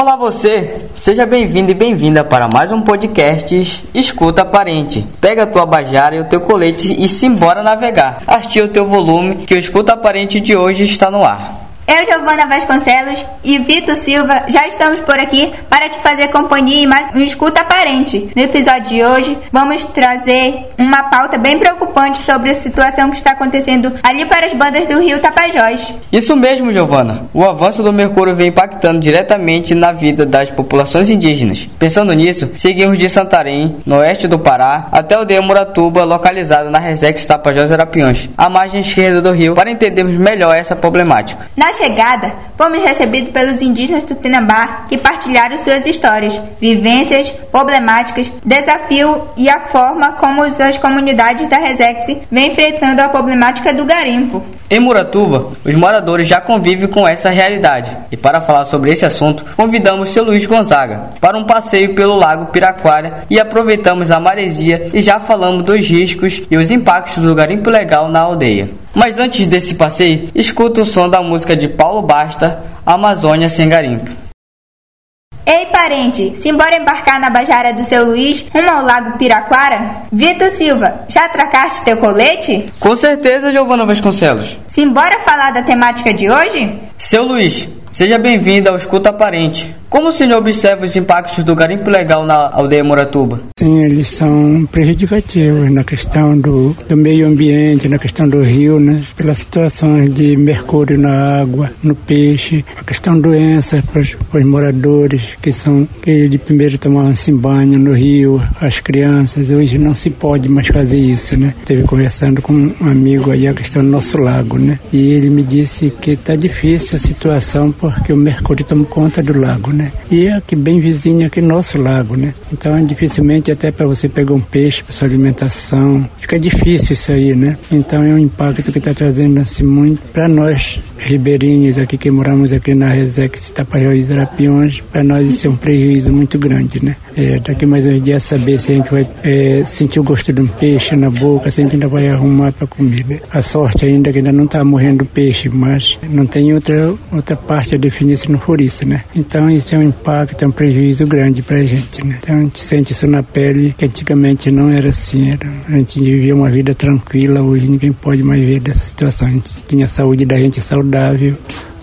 Olá você, seja bem-vindo e bem-vinda para mais um podcast Escuta Aparente. Pega a tua bajara e o teu colete e simbora navegar. Artia o teu volume que o Escuta Aparente de hoje está no ar. Eu, Giovana Vasconcelos e Vitor Silva já estamos por aqui para te fazer companhia em mais um Escuta Aparente. No episódio de hoje, vamos trazer uma pauta bem preocupante sobre a situação que está acontecendo ali para as bandas do Rio Tapajós. Isso mesmo, Giovana. O avanço do mercúrio vem impactando diretamente na vida das populações indígenas. Pensando nisso, seguimos de Santarém, no oeste do Pará, até o de Muratuba, localizado na Resex Tapajós Arapiões, à margem esquerda do rio, para entendermos melhor essa problemática. Nas chegada, fomos recebidos pelos indígenas do Pinambá que partilharam suas histórias, vivências, problemáticas, desafio e a forma como as comunidades da Resex vêm enfrentando a problemática do garimpo. Em Muratuba, os moradores já convivem com essa realidade. E para falar sobre esse assunto, convidamos seu Luiz Gonzaga para um passeio pelo Lago Piraquara e aproveitamos a maresia e já falamos dos riscos e os impactos do garimpo legal na aldeia. Mas antes desse passeio, escuta o som da música de Paulo Basta, Amazônia sem garimpo. Ei, parente, simbora embarcar na Bajara do seu Luiz rumo ao Lago Piraquara? Vitor Silva, já atracaste teu colete? Com certeza, Giovana Vasconcelos. Simbora falar da temática de hoje? Seu Luiz, seja bem-vindo ao Escuta Aparente. Como o senhor observa os impactos do garimpo legal na aldeia Moratuba? Sim, eles são prejudicativos na questão do, do meio ambiente, na questão do rio, né? Pelas situações de mercúrio na água, no peixe, a questão de doenças para os, para os moradores que são que de primeiro tomavam-se banho no rio, as crianças. Hoje não se pode mais fazer isso, né? Esteve conversando com um amigo aí a questão do nosso lago, né? E ele me disse que está difícil a situação porque o mercúrio toma conta do lago, né? Né? E é aqui bem vizinho aqui nosso lago, né? Então dificilmente até para você pegar um peixe para sua alimentação, fica difícil isso aí, né? Então é um impacto que está trazendo assim muito para nós ribeirinhos aqui que moramos aqui na Resex Tapajós e Arapiões, para nós isso é um prejuízo muito grande, né? É, daqui mais uns dias saber se a gente vai é, sentir o gosto de um peixe na boca, se a gente ainda vai arrumar para comer. Né? A sorte ainda é que ainda não está morrendo peixe, mas não tem outra outra parte a definir se não for isso, né? Então isso é um impacto, é um prejuízo grande para a gente, né? Então a gente sente isso na pele, que antigamente não era assim, era, a gente vivia uma vida tranquila, hoje ninguém pode mais ver dessa situação. A gente tinha a saúde da gente saudável,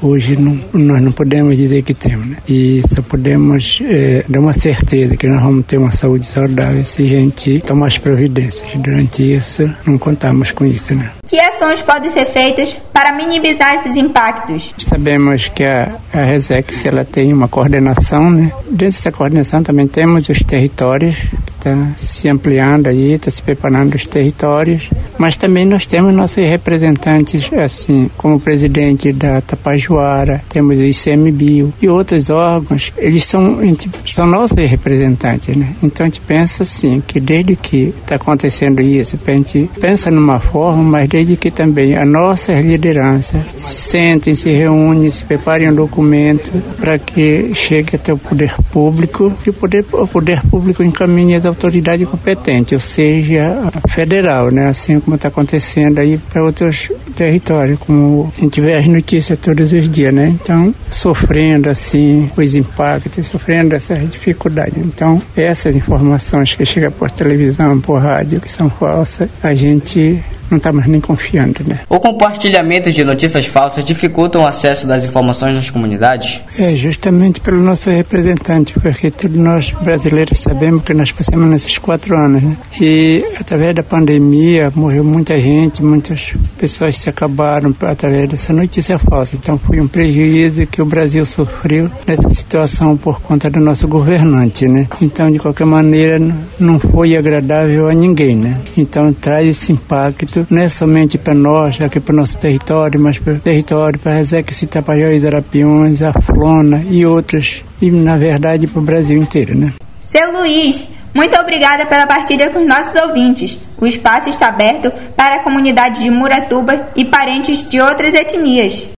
hoje não, nós não podemos dizer que temos, né? E só podemos é, dar uma certeza que nós vamos ter uma saúde saudável se a gente tomar as providências. Durante isso, não contamos com isso, né? Que ações podem ser feitas para minimizar esses impactos? Sabemos que a, a Resex ela tem uma coordenação, né? Dentro dessa coordenação também temos os territórios está se ampliando aí, está se preparando os territórios, mas também nós temos nossos representantes, assim, como o presidente da Tapajoara, temos o ICMBio e outros órgãos, eles são, são nossos representantes, né? Então a gente pensa assim, que desde que está acontecendo isso, a gente pensa numa forma, mas desde que também a nossa liderança se sentem, se reúnem, se preparem um documento para que chegue até o poder público e o poder, o poder público encaminhe as autoridade competente, ou seja, federal, né? Assim como está acontecendo aí para outros territórios, como a gente vê as notícias todos os dias, né? Então, sofrendo assim os impactos, sofrendo essas dificuldades. Então, essas informações que chegam por televisão, por rádio, que são falsas, a gente não está mais nem confiando, né? O compartilhamento de notícias falsas dificulta o acesso das informações nas comunidades? É, justamente pelo nosso representante, porque todos nós brasileiros sabemos que nós passamos nesses quatro anos, né? E através da pandemia morreu muita gente, muitas pessoas se acabaram através dessa notícia falsa. Então foi um prejuízo que o Brasil sofreu nessa situação por conta do nosso governante, né? Então, de qualquer maneira, não foi agradável a ninguém, né? Então traz esse impacto isso não é somente para nós, aqui para o nosso território, mas para o território, para Rezex, Itapajós, Arapiões, a Flona e outras, e na verdade para o Brasil inteiro, né? Seu Luiz, muito obrigada pela partilha com os nossos ouvintes. O espaço está aberto para a comunidade de Muratuba e parentes de outras etnias.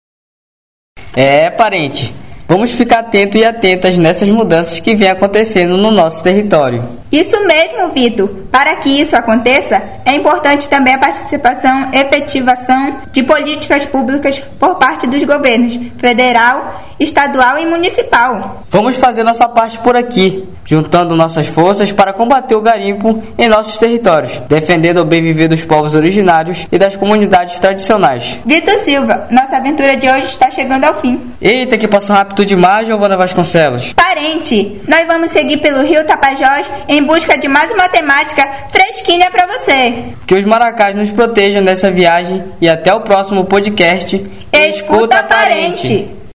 É, parente. Vamos ficar atento e atentas nessas mudanças que vêm acontecendo no nosso território. Isso mesmo, Vitor. Para que isso aconteça, é importante também a participação e efetivação de políticas públicas por parte dos governos federal, estadual e municipal. Vamos fazer nossa parte por aqui, juntando nossas forças para combater o garimpo em nossos territórios, defendendo o bem viver dos povos originários e das comunidades tradicionais. Vitor Silva, nossa aventura de hoje está chegando ao fim. Eita, que passou rápido demais, Giovana Vasconcelos. Parente, nós vamos seguir pelo Rio Tapajós em busca de mais uma temática fresquinha para você. Que os maracás nos protejam nessa viagem e até o próximo podcast. Escuta, Escuta parente.